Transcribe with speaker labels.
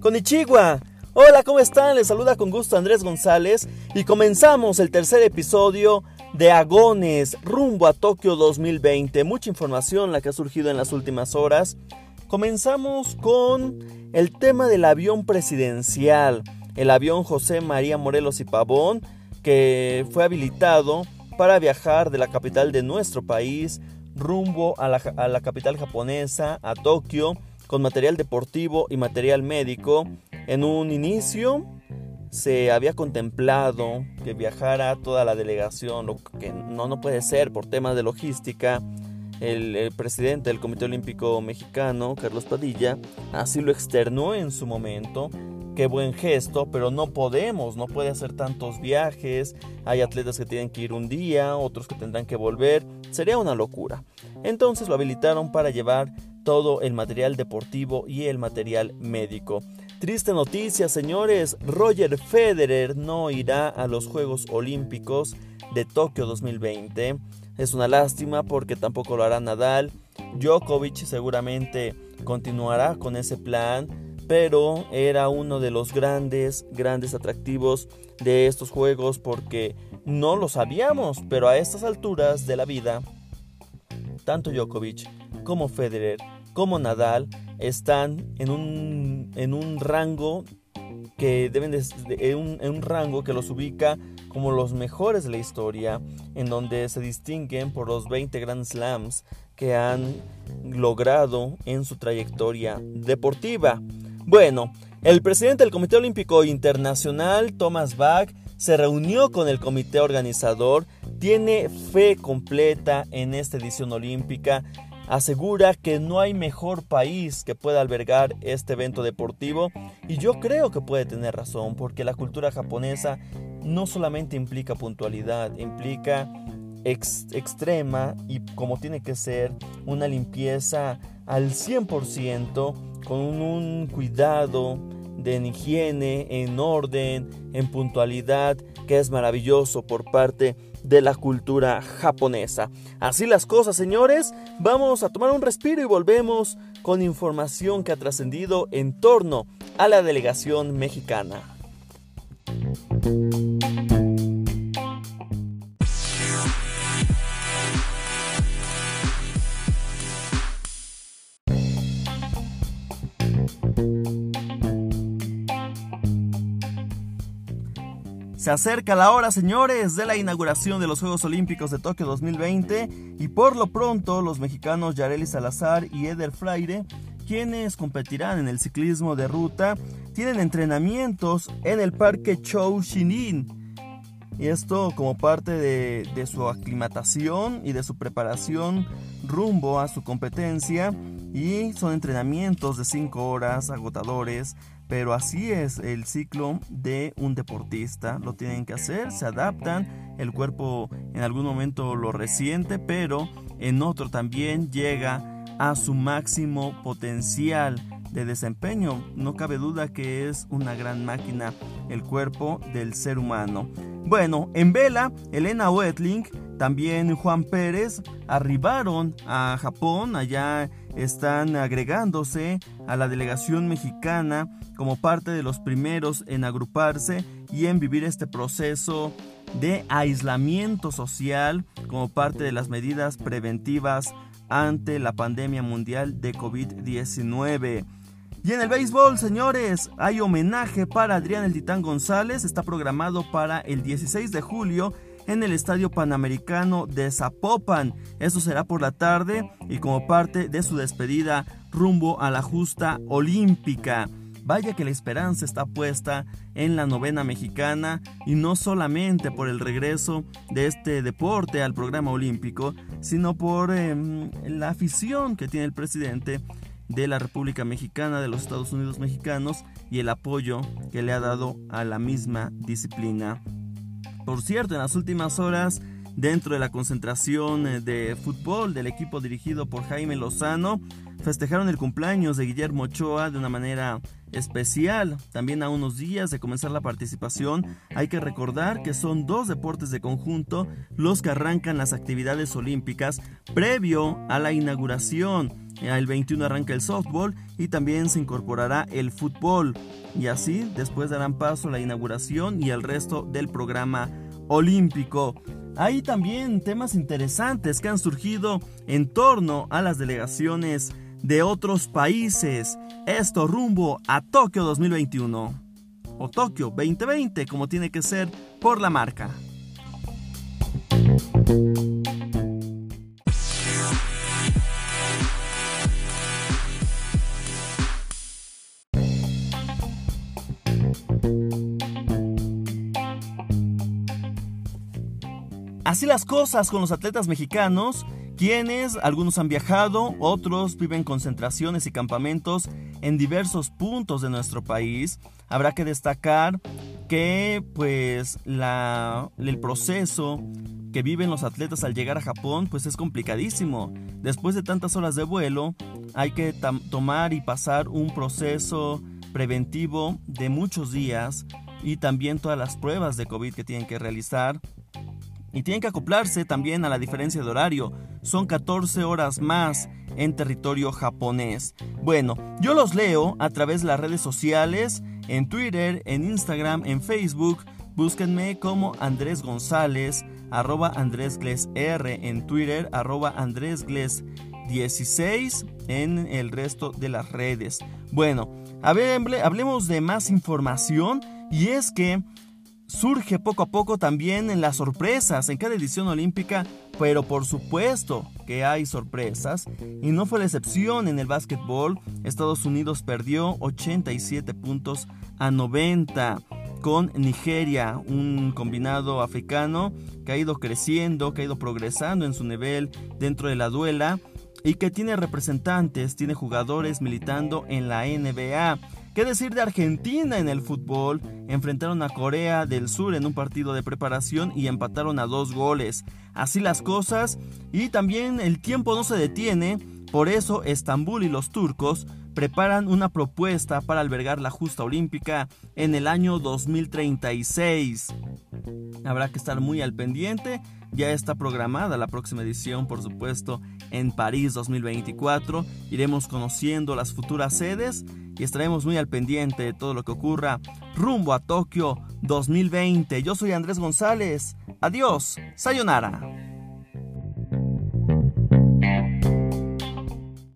Speaker 1: Konnichiwa. Hola, ¿cómo están? Les saluda con gusto Andrés González y comenzamos el tercer episodio de Agones rumbo a Tokio 2020. Mucha información la que ha surgido en las últimas horas. Comenzamos con el tema del avión presidencial, el avión José María Morelos y Pavón, que fue habilitado para viajar de la capital de nuestro país rumbo a la, capital japonesa, a Tokio con material deportivo y material médico. En un inicio se había contemplado que viajara toda la delegación, lo que no, no puede ser por temas de logística. El, presidente del Comité Olímpico Mexicano, Carlos Padilla, así lo externó en su momento. Qué buen gesto, pero no podemos, no puede hacer tantos viajes. Hay atletas que tienen que ir un día, otros que tendrán que volver. Sería una locura. Entonces lo habilitaron para llevar todo el material deportivo y el material médico. Triste noticia, señores, Roger Federer no irá a los Juegos Olímpicos de Tokio 2020. Es una lástima porque tampoco lo hará Nadal. Djokovic seguramente continuará con ese plan, pero era uno de los grandes, grandes atractivos de estos Juegos porque no lo sabíamos, pero a estas alturas de la vida, tanto Djokovic como Federer, como Nadal, están en un, en un rango que deben de, un, un rango que los ubica como los mejores de la historia, en donde se distinguen por los 20 Grand Slams que han logrado en su trayectoria deportiva. Bueno, el presidente del Comité Olímpico Internacional, Thomas Bach, se reunió con el comité organizador, tiene fe completa en esta edición olímpica asegura que no hay mejor país que pueda albergar este evento deportivo y yo creo que puede tener razón porque la cultura japonesa no solamente implica puntualidad, implica extrema y como tiene que ser una limpieza al 100% con un cuidado de higiene, en orden, en puntualidad, que es maravilloso por parte de la cultura japonesa. Así las cosas, señores, vamos a tomar un respiro y volvemos con información que ha trascendido en torno a la delegación mexicana. Se acerca la hora, señores, de la inauguración de los Juegos Olímpicos de Tokio 2020 y por lo pronto los mexicanos Yareli Salazar y Eder Fraire, quienes competirán en el ciclismo de ruta, tienen entrenamientos en el Parque Chou Shinin. Y esto como parte de, de su aclimatación y de su preparación rumbo a su competencia. Y son entrenamientos de 5 horas agotadores pero así es el ciclo de un deportista. Lo tienen que hacer, se adaptan, el cuerpo en algún momento lo resiente, pero en otro también llega a su máximo potencial de desempeño. No cabe duda que es una gran máquina el cuerpo del ser humano. Bueno, en vela, Elena Wetling, también Juan Pérez arribaron a Japón, allá están agregándose a la delegación mexicana como parte de los primeros en agruparse y en vivir este proceso de aislamiento social como parte de las medidas preventivas ante la pandemia mundial de COVID-19. Y en el béisbol, señores, hay homenaje para Adrián el Titán González. Está programado para el 16 de julio en el Estadio Panamericano de Zapopan. Eso será por la tarde y como parte de su despedida rumbo a la justa olímpica. Vaya que la esperanza está puesta en la novena mexicana y no solamente por el regreso de este deporte al programa olímpico, sino por em, la afición que tiene el presidente de la República Mexicana, de los Estados Unidos mexicanos y el apoyo que le ha dado a la misma disciplina. Por cierto, en las últimas horas dentro de la concentración eh, de fútbol del equipo dirigido por Jaime Lozano. Festejaron el cumpleaños de Guillermo Ochoa de una manera especial. También a unos días de comenzar la participación, hay que recordar que son dos deportes de conjunto los que arrancan las actividades olímpicas previo a la inauguración. El 21 arranca el softball y también se incorporará el fútbol. Y así después darán paso a la inauguración y el resto del programa olímpico. Hay también temas interesantes que han surgido en torno a las delegaciones de otros países. Esto rumbo a Tokio 2021. O Tokio 2020, como tiene que ser por la marca. Así las cosas con los atletas mexicanos, quienes algunos han viajado, otros viven concentraciones y campamentos en diversos puntos de nuestro país. Habrá que destacar que pues el proceso que viven los atletas al llegar a Japón pues es complicadísimo. Después de tantas horas de vuelo hay que tomar y pasar un proceso preventivo de muchos días y también todas las pruebas de COVID que tienen que realizar y tienen que acoplarse también a la diferencia de horario. Son 14 horas más en territorio japonés. Bueno, yo los leo a través de las redes sociales, en Twitter, en Instagram, en Facebook. Búsquenme como Andrés González, arroba Andrés Gles R en Twitter, arroba Andrés Gles 16 en el resto de las redes. Bueno, hablemos de más información y es que surge poco a poco también en las sorpresas en cada edición olímpica, pero por supuesto que hay sorpresas y no fue la excepción en el básquetbol. Estados Unidos perdió 87 puntos a 90 con Nigeria, un combinado africano que ha ido creciendo, que ha ido progresando en su nivel dentro de la duela y que tiene representantes, tiene jugadores militando en la NBA. ¿Qué decir de Argentina en el fútbol? Enfrentaron a Corea del Sur en un partido de preparación y empataron a dos goles. Así las cosas y también el tiempo no se detiene, por eso Estambul y los turcos preparan una propuesta para albergar la justa olímpica en el año 2036. Habrá que estar muy al pendiente, ya está programada la próxima edición, por supuesto, en París 2024. Iremos conociendo las futuras sedes y estaremos muy al pendiente de todo lo que ocurra rumbo a Tokio 2020. Yo soy Andrés González. Adiós. Sayonara.